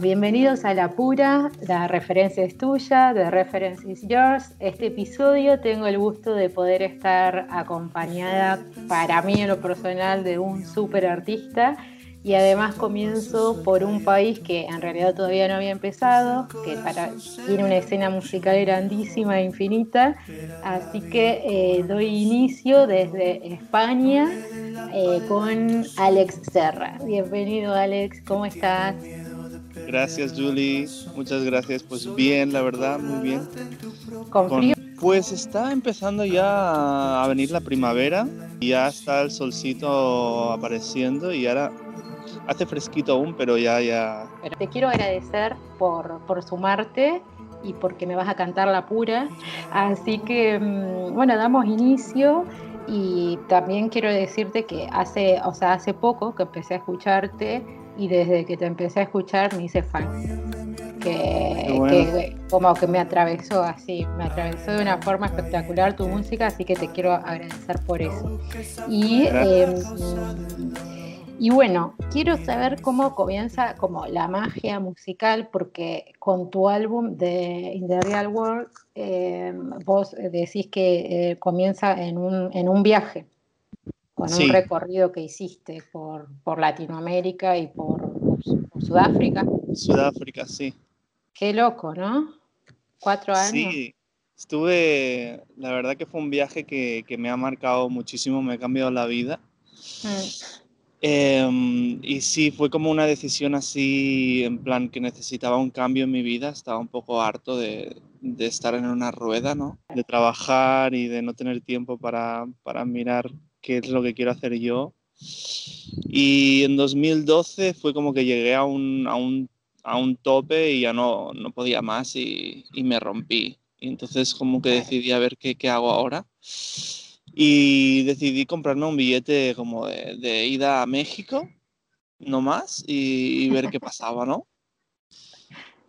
Bienvenidos a La Pura, la referencia es tuya, the reference is yours. Este episodio tengo el gusto de poder estar acompañada, para mí en lo personal, de un súper artista y además comienzo por un país que en realidad todavía no había empezado, que tiene una escena musical grandísima e infinita, así que eh, doy inicio desde España eh, con Alex Serra. Bienvenido Alex, ¿cómo estás? Gracias Julie, muchas gracias. Pues bien, la verdad, muy bien. ¿Con frío? Pues está empezando ya a venir la primavera, ya está el solcito apareciendo y ahora hace fresquito aún, pero ya, ya. Pero te quiero agradecer por, por sumarte y porque me vas a cantar la pura. Así que, mm, bueno, damos inicio y también quiero decirte que hace, o sea, hace poco que empecé a escucharte y desde que te empecé a escuchar me hice fan. Que, como que me atravesó así, me atravesó de una forma espectacular tu música, así que te quiero agradecer por eso. Y, em, y bueno, quiero saber cómo comienza como la magia musical, porque con tu álbum de In the Real World, em, vos decís que eh, comienza en un, en un viaje con un recorrido que hiciste por, por Latinoamérica y por, Sudáfrica. Sudáfrica, sí. Qué loco, ¿no? Cuatro años. Sí, estuve, la verdad que fue un viaje que, que me ha marcado muchísimo, me ha cambiado la vida. Mm. Em, y sí, fue como una decisión así, en plan que necesitaba un cambio en mi vida, estaba un poco harto de, de estar en una rueda, ¿no? De trabajar y de no tener tiempo para, para mirar qué es lo que quiero hacer yo. Y en 2012 fue como que llegué a un, a un, a un tope y ya no, no podía más y, y, me rompí. Y entonces como que decidí a ver qué, qué, hago ahora. Y decidí comprarme un billete como de, de ida a México, no más, y, y ver qué pasaba, ¿no?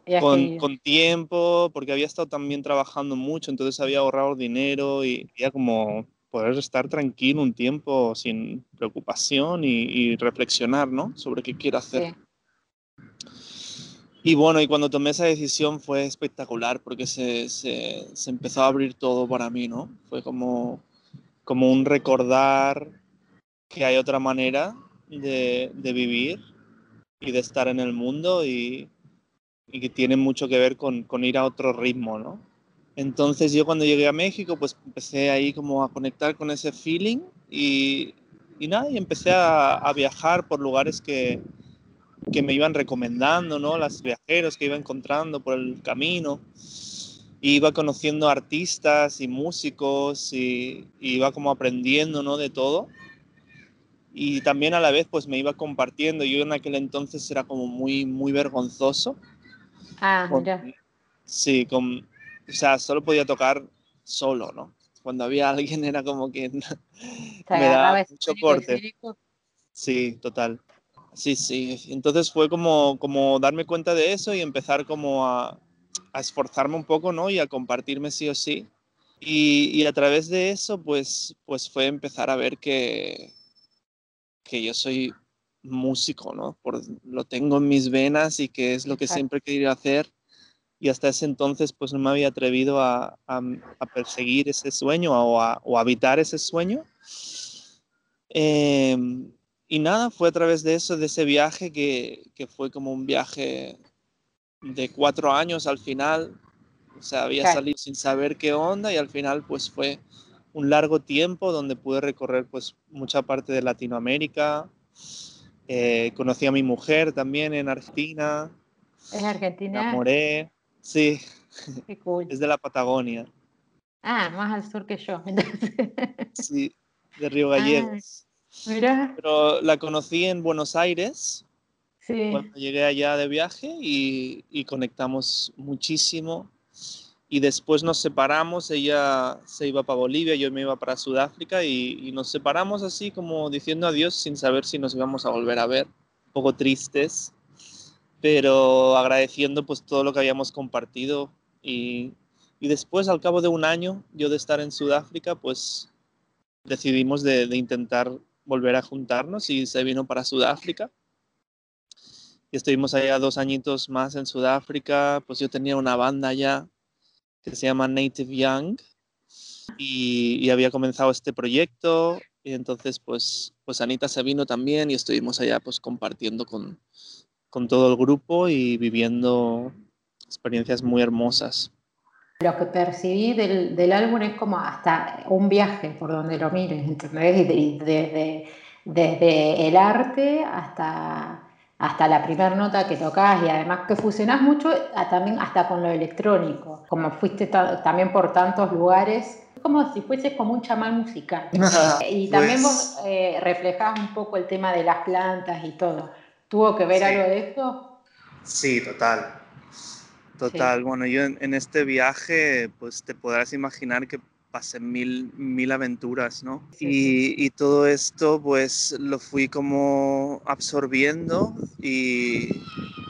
Con, con, tiempo, porque había estado también trabajando mucho, entonces había ahorrado dinero y ya como poder estar tranquilo un tiempo sin preocupación y, reflexionar, ¿no? Sobre qué quiero hacer. Y bueno, y cuando tomé esa decisión fue espectacular porque se, se, se, empezó a abrir todo para mí, ¿no? Fue como, como un recordar que hay otra manera de, de vivir y de estar en el mundo y, y que tiene mucho que ver con, con ir a otro ritmo, ¿no? Entonces yo cuando llegué a México, pues empecé ahí como a conectar con ese feeling y, y nada, y empecé a, a viajar por lugares que, que, me iban recomendando, ¿no? Las viajeros que iba encontrando por el camino. Iba conociendo artistas y músicos y, y, iba como aprendiendo, ¿no? De todo. Y también a la vez pues me iba compartiendo. Yo en aquel entonces era como muy, muy vergonzoso. Ah, ya. Sí, con, o sea, solo podía tocar solo, ¿no? Cuando había alguien era como que me daba mucho corte. Sí, total. Sí, sí. Entonces fue como, como darme cuenta de eso y empezar como a, a esforzarme un poco, ¿no? Y a compartirme sí o sí. Y, y, a través de eso, pues, pues fue empezar a ver que, que yo soy músico, ¿no? Por, lo tengo en mis venas y que es lo que siempre he querido hacer y hasta ese entonces pues no me había atrevido a, a, a perseguir ese sueño o a, o habitar ese sueño. Eh, y nada, fue a través de eso, de ese viaje que, que, fue como un viaje de cuatro años al final. O sea, había claro. salido sin saber qué onda y al final pues fue un largo tiempo donde pude recorrer pues mucha parte de Latinoamérica. Eh, conocí a mi mujer también en Argentina. ¿Es Argentina? Me enamoré. Sí. Qué cool. Es de la Patagonia. Ah, más al sur que yo. sí, de Río Gallegos. Ah, mira. Pero la conocí en Buenos Aires. Sí. Cuando llegué allá de viaje y, y conectamos muchísimo. Y después nos separamos, ella se iba para Bolivia, yo me iba para Sudáfrica y, y, nos separamos así como diciendo adiós sin saber si nos íbamos a volver a ver, un poco tristes pero agradeciendo pues todo lo que habíamos compartido y, y, después al cabo de un año yo de estar en Sudáfrica pues decidimos de, de, intentar volver a juntarnos y se vino para Sudáfrica y estuvimos allá dos añitos más en Sudáfrica. Pues yo tenía una banda allá que se llama Native Young y, había comenzado este proyecto y entonces pues, pues Anita se vino también y estuvimos allá pues compartiendo con, con todo el grupo y viviendo experiencias muy hermosas. Lo que percibí del, del álbum es como hasta un viaje por donde lo mires, ¿entendés? desde, desde el arte hasta hasta la primera nota que tocas y además que fusionás mucho también hasta con lo electrónico, como fuiste también por tantos lugares, como si fueses como un chamán musical. y también pues vos eh, reflejás un poco el tema de las plantas y todo. ¿Tuvo que ver algo de eso? Sí, total. Total. Bueno, yo en, este viaje, pues te podrás imaginar que pasé mil, mil aventuras, ¿no? y, y, todo esto pues lo fui como absorbiendo y,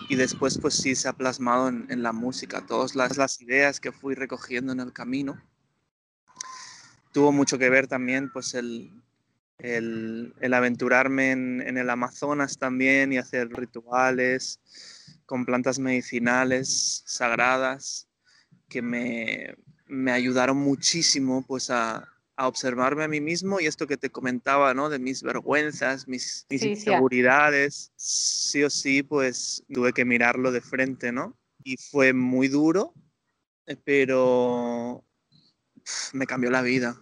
y, después pues sí se ha plasmado en, en la música, todas las, las, ideas que fui recogiendo en el camino. Tuvo mucho que ver también pues el, el, el aventurarme en, en el Amazonas también y hacer rituales con plantas medicinales sagradas que me, me ayudaron muchísimo pues a, a, observarme a mí mismo y esto que te comentaba, ¿no? De mis vergüenzas, mis, inseguridades. Sí. o sí, pues tuve que mirarlo de frente, ¿no? Y fue muy duro, eh, pero me cambió la vida.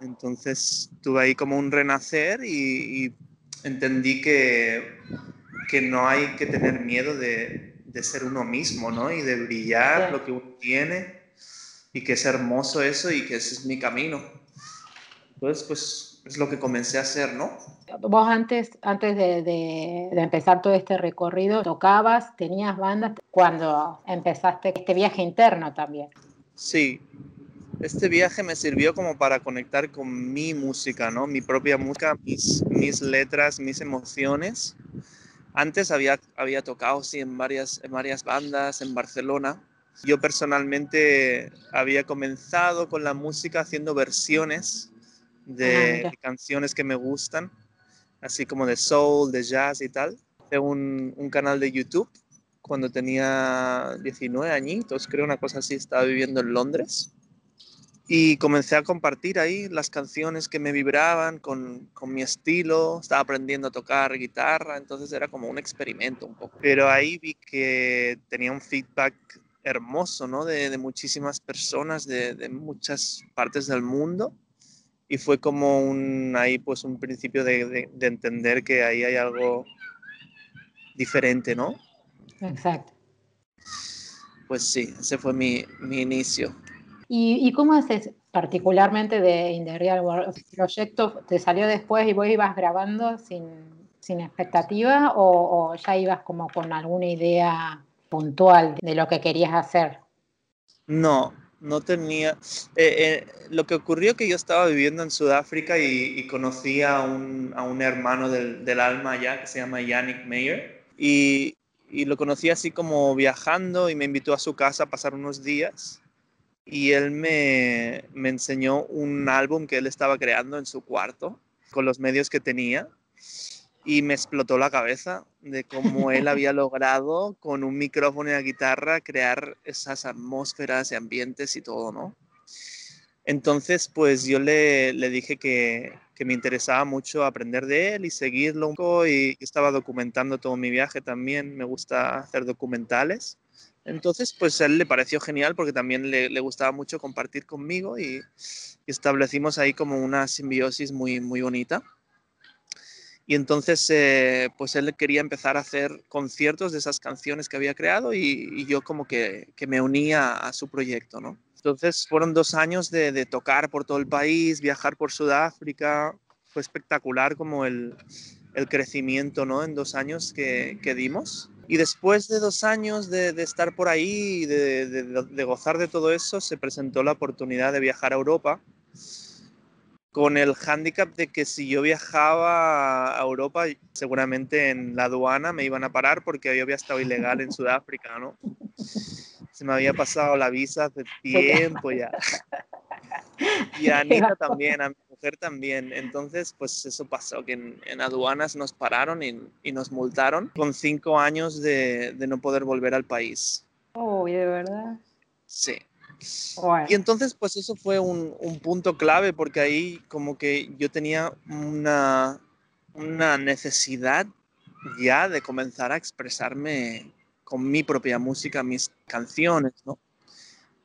Entonces tuve ahí como un renacer y, y entendí que, que no hay que tener miedo de, de ser uno mismo, ¿no? Y de brillar lo que uno tiene y que es hermoso eso y que ese es mi camino. Entonces, pues es lo que comencé a hacer, ¿no? Vos antes, antes de, de, empezar todo este recorrido, tocabas, tenías bandas, cuando empezaste este viaje interno también. Sí, este viaje me sirvió como para conectar con mi música, ¿no? Mi propia música, mis, mis letras, mis emociones. Antes había, había tocado, sí, en varias, en varias bandas en Barcelona, yo personalmente había comenzado con la música haciendo versiones de ah, canciones que me gustan, así como de soul, de jazz y tal. Tengo un, un, canal de YouTube cuando tenía 19 añitos, creo una cosa así, estaba viviendo en Londres. Y comencé a compartir ahí las canciones que me vibraban con, con, mi estilo, estaba aprendiendo a tocar guitarra, entonces era como un experimento un poco. Pero ahí vi que tenía un feedback hermoso, ¿no? De, muchísimas personas de, muchas partes del mundo. Y fue como un, ahí pues un principio de, entender que ahí hay algo diferente, ¿no? Exacto. Pues sí, ese fue mi, mi inicio. ¿Y, cómo haces particularmente de In the Real World? ¿El proyecto te salió después y vos ibas grabando sin, sin expectativa o, o ya ibas como con alguna idea puntual de lo que querías hacer? No, no tenía. Eh, eh, lo que ocurrió que yo estaba viviendo en Sudáfrica y, conocí a un, a un hermano del, del, alma allá que se llama Yannick Meyer y, y, lo conocí así como viajando y me invitó a su casa a pasar unos días y él me, me enseñó un álbum que él estaba creando en su cuarto con los medios que tenía y me explotó la cabeza de cómo él había logrado con un micrófono y una guitarra crear esas atmósferas y ambientes y todo, ¿no? Entonces, pues yo le, le dije que, que, me interesaba mucho aprender de él y seguirlo un poco y estaba documentando todo mi viaje también, me gusta hacer documentales. Entonces, pues él le pareció genial porque también le, gustaba mucho compartir conmigo y, establecimos ahí como una simbiosis muy, muy bonita. Y entonces, eh, pues él quería empezar a hacer conciertos de esas canciones que había creado y, yo como que, me unía a su proyecto, ¿no? Entonces fueron dos años de, tocar por todo el país, viajar por Sudáfrica. Fue espectacular como el, crecimiento, ¿no? En dos años que dimos. Y después de dos años de, de estar por ahí y de, de, gozar de todo eso, se presentó la oportunidad de viajar a Europa con el hándicap de que si yo viajaba a Europa, seguramente en la aduana me iban a parar porque yo había estado ilegal en Sudáfrica, ¿no? Se me había pasado la visa hace tiempo ya. Y a Anita también, a mi mujer también. Entonces, pues eso pasó, que en, aduanas nos pararon y, nos multaron con cinco años de, no poder volver al país. Oh, de verdad? Sí. Y entonces, pues eso fue un, punto clave porque ahí como que yo tenía una, una necesidad ya de comenzar a expresarme con mi propia música, mis canciones, ¿no?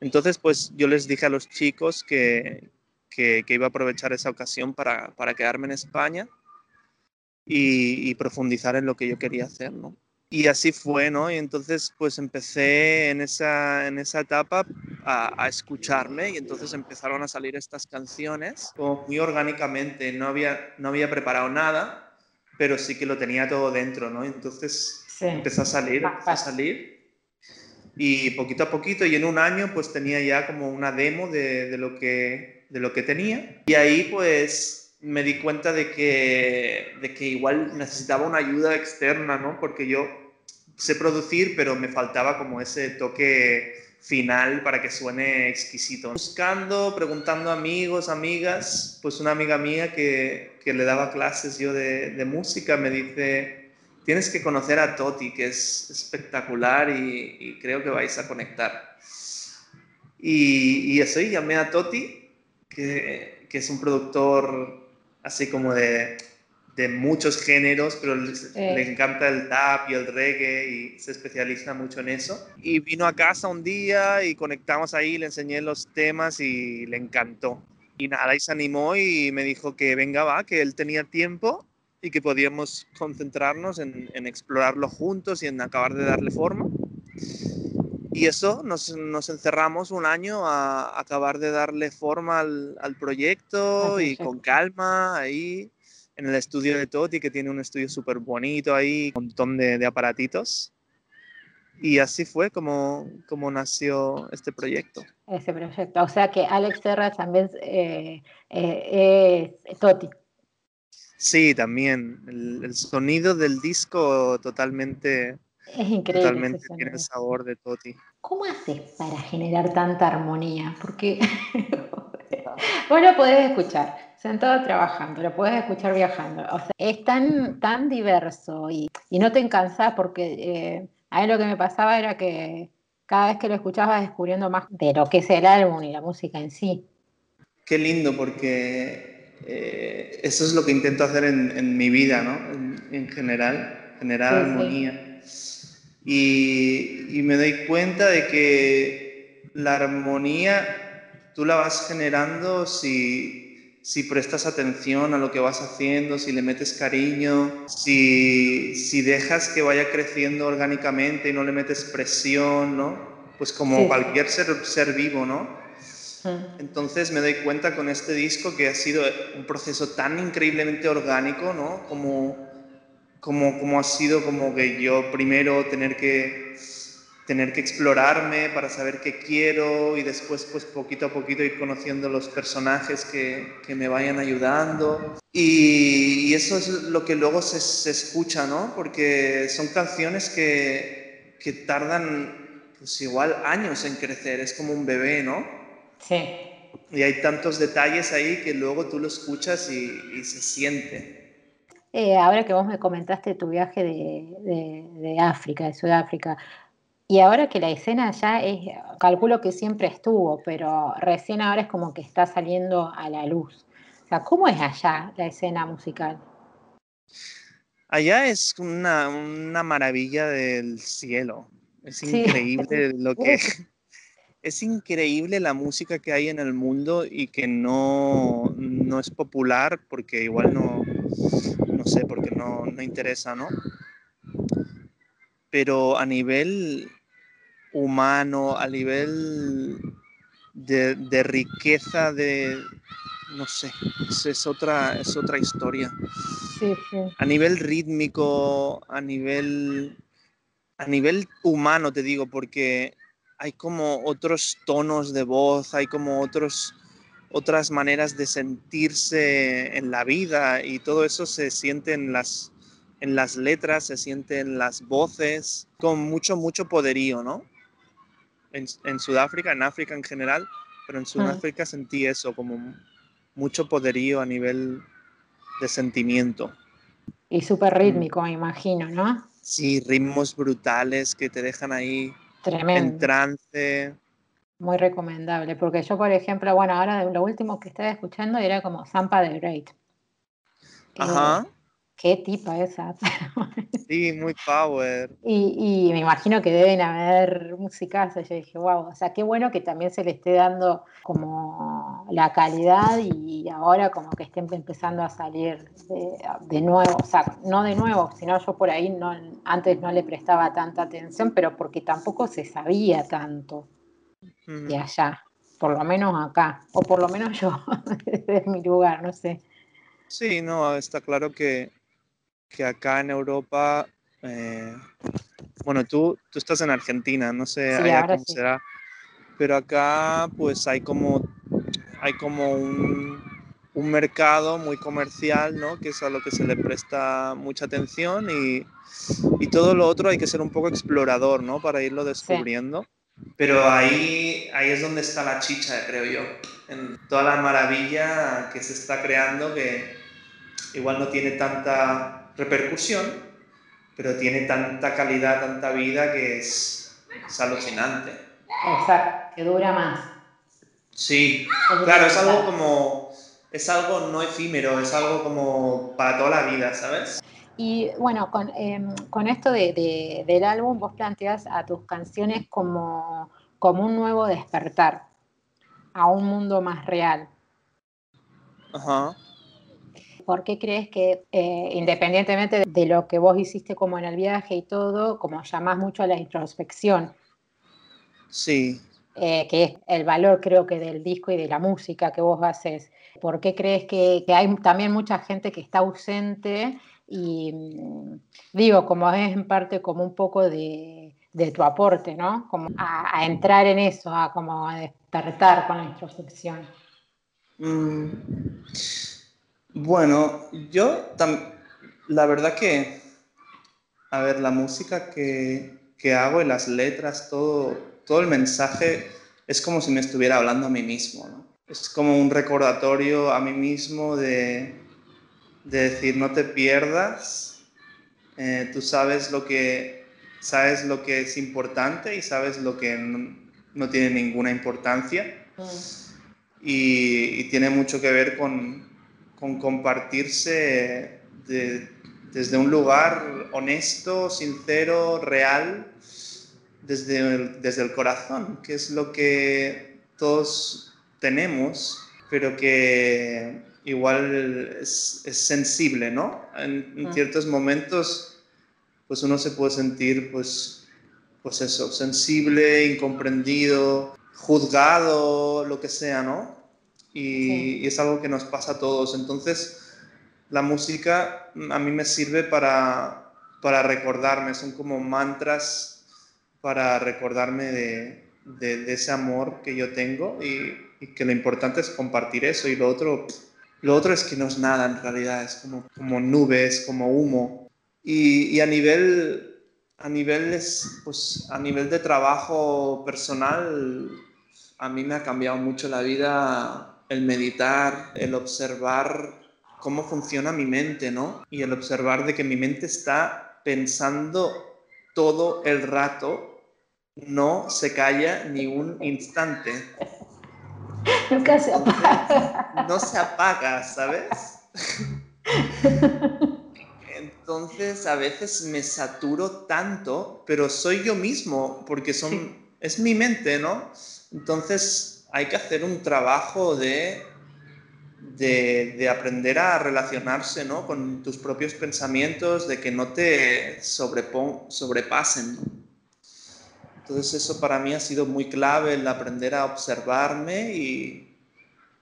Entonces, pues yo les dije a los chicos que, que, iba a aprovechar esa ocasión para, para quedarme en España y, profundizar en lo que yo quería hacer, ¿no? Y así fue, ¿no? Y entonces pues empecé en esa, en esa etapa a, a, escucharme y entonces empezaron a salir estas canciones como muy orgánicamente, no había, no había preparado nada, pero sí que lo tenía todo dentro, ¿no? Entonces empezó a salir, empezó a salir y poquito a poquito y en un año pues tenía ya como una demo de, de, lo, que, de lo que tenía y ahí pues me di cuenta de que, de que igual necesitaba una ayuda externa, ¿no? Porque yo sé producir, pero me faltaba como ese toque final para que suene exquisito. Buscando, preguntando a amigos, amigas, pues una amiga mía que, que le daba clases yo de, de música me dice, tienes que conocer a Toti, que es espectacular y, creo que vais a conectar. Y, y eso, y llamé a Toti, que, que, es un productor así como de, de muchos géneros, pero le, encanta el tap y el reggae y se especializa mucho en eso. Y vino a casa un día y conectamos ahí, le enseñé los temas y le encantó. Y nada, y se animó y me dijo que venga, va, que él tenía tiempo y que podíamos concentrarnos en, explorarlo juntos y en acabar de darle forma. Y eso nos, nos encerramos un año a acabar de darle forma al, al proyecto y con calma ahí en el estudio de Toti, que tiene un estudio súper bonito ahí, un montón de, de, aparatitos. Y así fue como, como nació este proyecto. Ese proyecto. O sea que Alex Serra también eh, eh, es Toti. Sí, también. El, sonido del disco totalmente. Es increíble. Totalmente tiene el sabor de Toti. ¿Cómo haces para generar tanta armonía? Porque vos lo podés escuchar sentado trabajando, lo puedes escuchar viajando. O sea, es tan, tan diverso y, no te cansás porque eh, a mí lo que me pasaba era que cada vez que lo escuchabas descubriendo más de lo que es el álbum y la música en sí. Qué lindo porque eh, eso es lo que intento hacer en, mi vida, ¿no? En, general, generar armonía. Y, me doy cuenta de que la armonía tú la vas generando si, si prestas atención a lo que vas haciendo, si le metes cariño, si, si dejas que vaya creciendo orgánicamente y no le metes presión, ¿no? Pues como cualquier ser, ser vivo, ¿no? Entonces me doy cuenta con este disco que ha sido un proceso tan increíblemente orgánico, ¿no? Como, como, como ha sido como que yo primero tener que, tener que explorarme para saber qué quiero y después pues poquito a poquito ir conociendo los personajes que, que me vayan ayudando. Y, y, eso es lo que luego se, se, escucha, ¿no? Porque son canciones que, que tardan pues igual años en crecer, es como un bebé, ¿no? Sí. Y hay tantos detalles ahí que luego tú lo escuchas y, se siente. Eh, ahora que vos me comentaste tu viaje de, de, África, de Sudáfrica, y ahora que la escena ya es, calculo que siempre estuvo, pero recién ahora es como que está saliendo a la luz. O sea, ¿cómo es allá la escena musical? Allá es una, una maravilla del cielo. Es increíble lo que, es increíble la música que hay en el mundo y que no, no es popular porque igual no, no sé, porque no, no interesa, ¿no? Pero a nivel humano, a nivel de, de riqueza, de, no sé, es, otra, es otra historia. Sí, sí. A nivel rítmico, a nivel, a nivel humano, te digo, porque hay como otros tonos de voz, hay como otros, otras maneras de sentirse en la vida y todo eso se siente en las, en las letras, se siente en las voces, con mucho, mucho poderío, ¿no? En, Sudáfrica, en África en general, pero en mm. Sudáfrica sentí eso, como mucho poderío a nivel de sentimiento. Y súper mm. rítmico, me imagino, ¿no? Sí, ritmos brutales que te dejan ahí en trance. Muy recomendable, porque yo, por ejemplo, bueno, ahora lo último que estaba escuchando era como Zampa de Great. Ajá. Qué tipa esa. Sí, muy power. Y, me imagino que deben haber musicas. Yo dije, wow, o sea, qué bueno que también se le esté dando como la calidad y ahora como que estén empezando a salir de, nuevo. O sea, no de nuevo, sino yo por ahí no, antes no le prestaba tanta atención, pero porque tampoco se sabía tanto de allá. Por lo menos acá, o por lo menos yo, desde mi lugar, no sé. Sí, no, está claro que que acá en Europa, eh, bueno, tú, tú estás en Argentina, no sé cómo será, pero acá pues hay como, hay como un, un, mercado muy comercial, ¿no? Que es a lo que se le presta mucha atención y, y todo lo otro hay que ser un poco explorador, ¿no? Para irlo descubriendo. Pero ahí, ahí es donde está la chicha, creo yo, en toda la maravilla que se está creando que igual no tiene tanta repercusión, pero tiene tanta calidad, tanta vida que es, alucinante. Exacto, que dura más. Sí, claro, es algo como, es algo no efímero, es algo como para toda la vida, ¿sabes? Y bueno, con, em, esto de, del álbum vos planteas a tus canciones como, como un nuevo despertar a un mundo más real. Ajá. ¿por qué crees que, eh, independientemente de lo que vos hiciste como en el viaje y todo, como llamás mucho a la introspección? Sí. Eh, que es el valor creo que del disco y de la música que vos haces. ¿Por qué crees que, hay también mucha gente que está ausente? Y mm, digo, como es en parte como un poco de, tu aporte, ¿no? Como a, entrar en eso, a como a despertar con la introspección. Mm. Bueno, yo la verdad que, a ver, la música que, hago y las letras, todo, todo el mensaje es como si me estuviera hablando a mí mismo, ¿no? Es como un recordatorio a mí mismo de, decir, no te pierdas, eh, tú sabes lo, que, sabes lo que es importante y sabes lo que no, tiene ninguna importancia. Mm. y, tiene mucho que ver con, con compartirse desde un lugar honesto, sincero, real, desde el, desde el corazón, que es lo que todos tenemos, pero que igual es, sensible, ¿no? En, ciertos momentos, pues uno se puede sentir, pues, pues eso, sensible, incomprendido, juzgado, lo que sea, ¿no? y, es algo que nos pasa a todos. Entonces, la música a mí me sirve para, para recordarme, son como mantras para recordarme de, ese amor que yo tengo y, que lo importante es compartir eso y lo otro, lo otro es que no es nada en realidad, es como, nubes, como humo. Y, y a nivel a nivel, pues, a nivel de trabajo personal, a mí me ha cambiado mucho la vida el meditar, el observar cómo funciona mi mente, ¿no? Y el observar de que mi mente está pensando todo el rato, no se calla ni un instante. Nunca se apaga. No se apaga, ¿sabes? Entonces a veces me saturo tanto, pero soy yo mismo, porque son, es mi mente, ¿no? Entonces hay que hacer un trabajo de, de, aprender a relacionarse ¿no? con tus propios pensamientos, de que no te sobrepasen. Entonces eso para mí ha sido muy clave, el aprender a observarme y,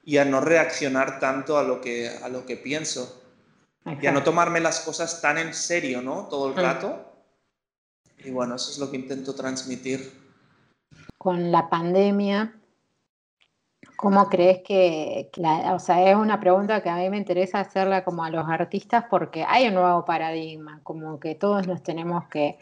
y a no reaccionar tanto a lo que, a lo que pienso. Y a no tomarme las cosas tan en serio, ¿no? Todo el mm. rato. Y bueno, eso es lo que intento transmitir. Con la pandemia, ¿Cómo crees que, o sea, es una pregunta que a mí me interesa hacerla como a los artistas porque hay un nuevo paradigma, como que todos nos tenemos que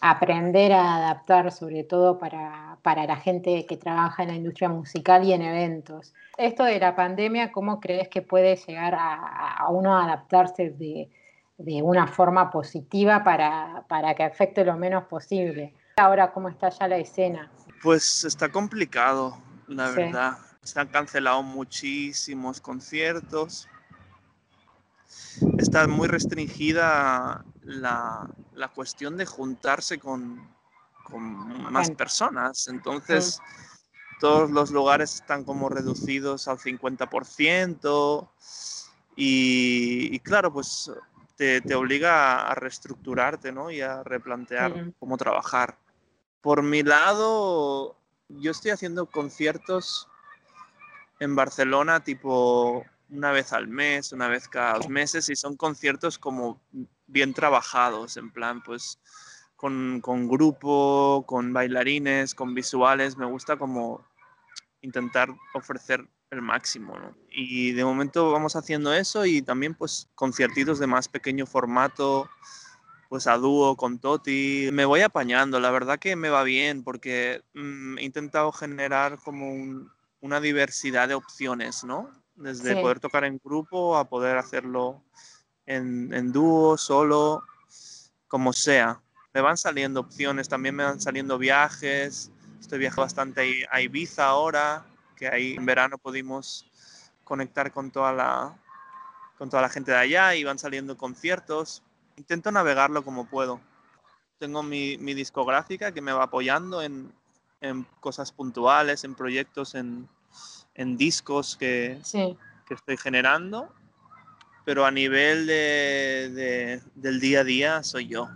aprender a adaptar, sobre todo para, la gente que trabaja en la industria musical y en eventos. Esto de la pandemia, ¿cómo crees que puede llegar a, uno a adaptarse de, una forma positiva para, que afecte lo menos posible? Ahora, ¿cómo está ya la escena? Pues está complicado, la verdad. Se han cancelado muchísimos conciertos está muy restringida la, cuestión de juntarse con, más personas. Entonces, todos los lugares están como reducidos al 50% y, claro, pues te, obliga a reestructurarte ¿no? y a replantear cómo trabajar. Por mi lado, yo estoy haciendo conciertos en Barcelona tipo una vez al mes, una vez cada dos meses y son conciertos como bien trabajados, en plan pues con, con grupo, con bailarines, con visuales, me gusta como intentar ofrecer el máximo, ¿no? Y de momento vamos haciendo eso y también pues conciertitos de más pequeño formato, pues a dúo con Toti. Me voy apañando, la verdad que me va bien porque mm, he intentado generar como una diversidad de opciones, ¿no? desde poder tocar en grupo a poder hacerlo en, en dúo, solo, como sea. Me van saliendo opciones, también me van saliendo viajes. Estoy viajando bastante a Ibiza ahora, que ahí en verano pudimos conectar con toda la, con toda la gente de allá y van saliendo conciertos. Intento navegarlo como puedo. Tengo mi, mi discográfica que me va apoyando en, en cosas puntuales, en proyectos, en, en discos que, que estoy generando, pero a nivel de, del día a día soy yo.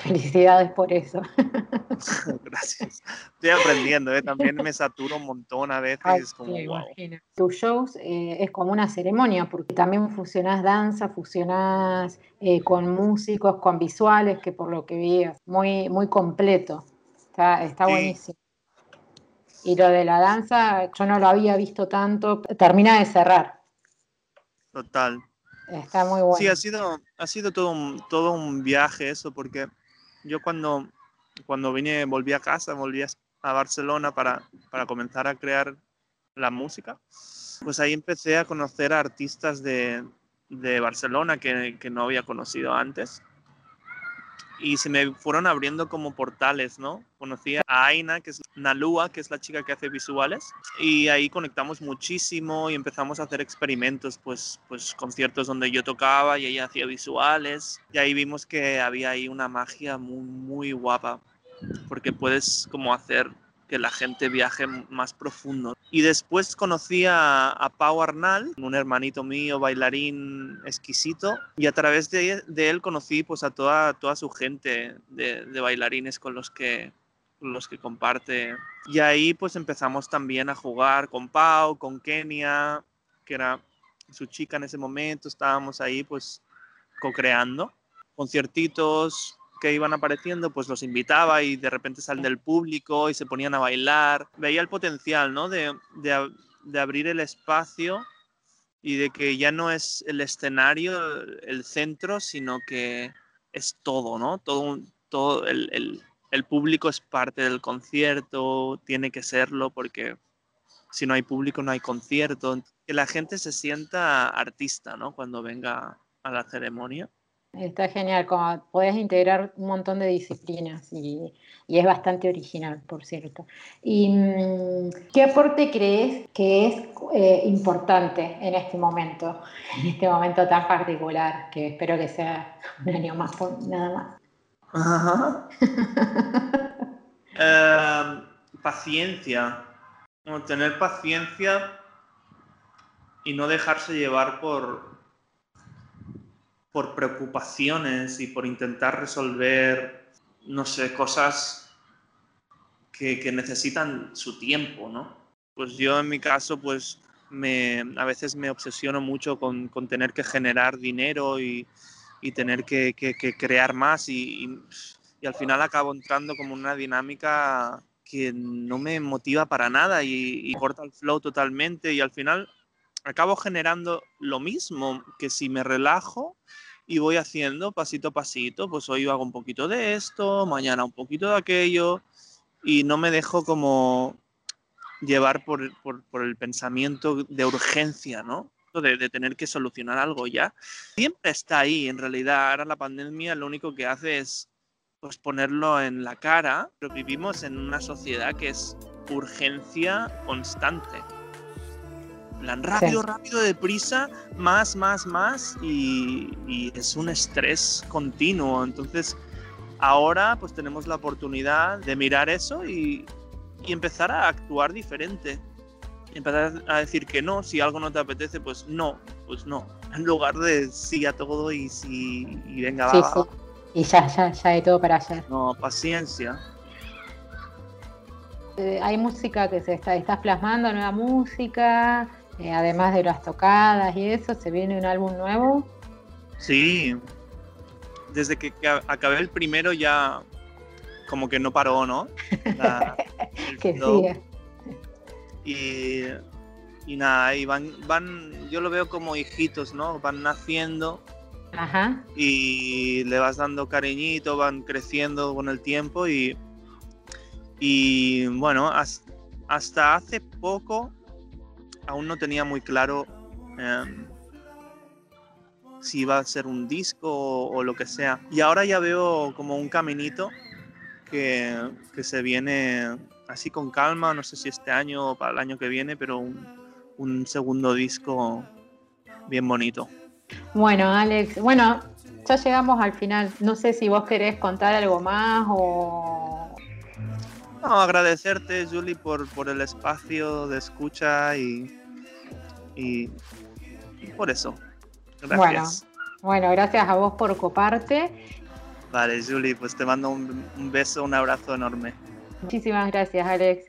Felicidades por eso. Gracias. Estoy aprendiendo, ¿eh? también me saturo un montón a veces. como, wow. Tus shows eh, es como una ceremonia, porque también fusionás danza, fusionás eh, con músicos, con visuales, que por lo que vi es muy, muy completo. Está, está buenísimo. Y lo de la danza, yo no lo había visto tanto, termina de cerrar. Total. Está muy bueno. Sí, ha sido, ha sido todo, un, todo un viaje eso, porque yo cuando, cuando vine, volví a casa, volví a Barcelona para, para comenzar a crear la música, pues ahí empecé a conocer a artistas de, de Barcelona que, que, no había conocido antes y se me fueron abriendo como portales, ¿no? Conocí a Aina, que es Nalua, que es la chica que hace visuales, y ahí conectamos muchísimo y empezamos a hacer experimentos, pues, pues conciertos donde yo tocaba y ella hacía visuales, y ahí vimos que había ahí una magia muy, muy guapa, porque puedes como hacer que la gente viaje más profundo. Y después conocí a, Pau Arnal, un hermanito mío, bailarín exquisito, y a través de, él conocí pues a toda, toda su gente de, bailarines con los que los que comparte. Y ahí pues empezamos también a jugar con Pau, con Kenia, que era su chica en ese momento, estábamos ahí pues co-creando conciertitos, que iban apareciendo, pues los invitaba y de repente salen del público y se ponían a bailar. Veía el potencial, ¿no? De, abrir el espacio y de que ya no es el escenario el centro, sino que es todo, ¿no? Todo, todo el, el público es parte del concierto, tiene que serlo porque si no hay público no hay concierto. Que la gente se sienta artista, ¿no? Cuando venga a la ceremonia. Está genial, como podés integrar un montón de disciplinas y, es bastante original, por cierto. ¿Y mm, qué aporte crees que es eh, importante en este momento, en este momento tan particular, que espero que sea un año más, nada más? Em, paciencia, tener paciencia y no dejarse llevar por, por preocupaciones y por intentar resolver, no sé, cosas que, necesitan su tiempo, ¿no? Pues yo en mi caso, pues me, a veces me obsesiono mucho con, tener que generar dinero y, tener que, crear más y, al final acabo entrando como una dinámica que no me motiva para nada y, y corta el flow totalmente y al final acabo generando lo mismo que si me relajo y voy haciendo pasito a pasito, pues hoy hago un poquito de esto, mañana un poquito de aquello y no me dejo como llevar por, el pensamiento de urgencia, ¿no? De, tener que solucionar algo ya. Siempre está ahí, en realidad. Ahora la pandemia lo único que hace es pues, ponerlo en la cara, pero vivimos en una sociedad que es urgencia constante. Plan rápido, rápido, deprisa, más, más, más, y, y es un estrés continuo. Entonces, ahora pues tenemos la oportunidad de mirar eso y, y empezar a actuar diferente. Empezar a decir que no, si algo no te apetece, pues no, pues no. En lugar de sí a todo y sí, y venga, va, Y ya, ya, ya hay todo para hacer. No, paciencia. Eh, hay música que se está, estás plasmando, nueva música, eh, además de las tocadas y eso, ¿se viene un álbum nuevo? Sí, desde que acabé el primero ya como que no paró, ¿no? que y nada, y van, van, yo lo veo como hijitos, ¿no? Van naciendo Ajá. y le vas dando cariñito, van creciendo con el tiempo y, y bueno, hasta hace poco aún no tenía muy claro em, si iba a ser un disco o, o, lo que sea. Y ahora ya veo como un caminito que, se viene así con calma, no sé si este año o para el año que viene, pero un, segundo disco bien bonito. Bueno, Alex, bueno, ya llegamos al final. No sé si vos querés contar algo más o... No, agradecerte, Julie, por, por el espacio de escucha y, y, por eso. Gracias. Bueno, bueno, gracias a vos por coparte Vale, Julie, pues te mando un, un beso, un abrazo enorme. Muchísimas gracias, Alex.